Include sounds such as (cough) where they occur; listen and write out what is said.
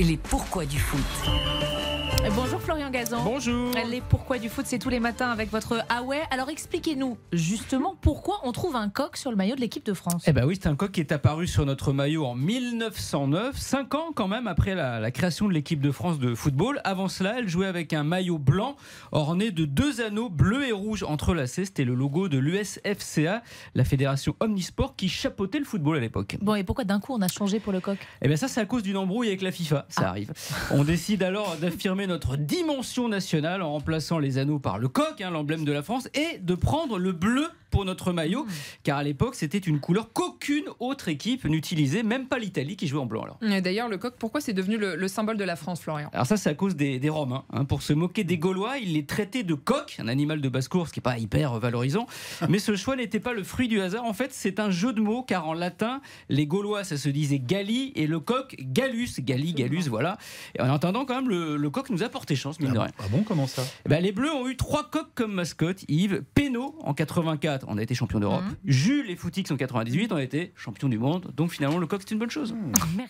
et les pourquoi du foot. Bonjour Florian Gazan. Bonjour. Les pourquoi du foot, c'est tous les matins avec votre Ah ouais. Alors expliquez-nous justement pourquoi on trouve un coq sur le maillot de l'équipe de France. Eh ben oui, c'est un coq qui est apparu sur notre maillot en 1909, 5 ans quand même après la, la création de l'équipe de France de football. Avant cela, elle jouait avec un maillot blanc orné de deux anneaux bleus et rouges entrelacés. C'était le logo de l'USFCA, la fédération omnisport qui chapeautait le football à l'époque. Bon, et pourquoi d'un coup on a changé pour le coq? Eh bien ça, c'est à cause d'une embrouille avec la FIFA, ça arrive. On décide alors d'affirmer (laughs) notre dimension nationale en remplaçant les anneaux par le coq, hein, l'emblème de la France, et de prendre le bleu pour notre maillot, car à l'époque c'était une couleur qu'aucune autre équipe n'utilisait, même pas l'Italie qui jouait en blanc alors. Et D'ailleurs, le coq, pourquoi c'est devenu le, le symbole de la France, Florian? Alors ça c'est à cause des, des Romains. hein. Pour se moquer des Gaulois, ils les traitaient de coq, un animal de basse-cour, ce qui n'est pas hyper valorisant. (laughs) Mais ce choix n'était pas le fruit du hasard. En fait, c'est un jeu de mots, car en latin, les Gaulois, ça se disait Galli, et le coq, Gallus. Galli, Gallus, voilà. Et en entendant quand même, le, le coq nous a porté chance, mine de rien. Ah bon, comment ça? Eh ben, les Bleus ont eu trois coqs comme mascotte. Yves, Pénaud en 84, on a été champion d'Europe. Jules et Footix en 98, on a été champion du monde. Donc finalement, le coq, c'est une bonne chose. Merci.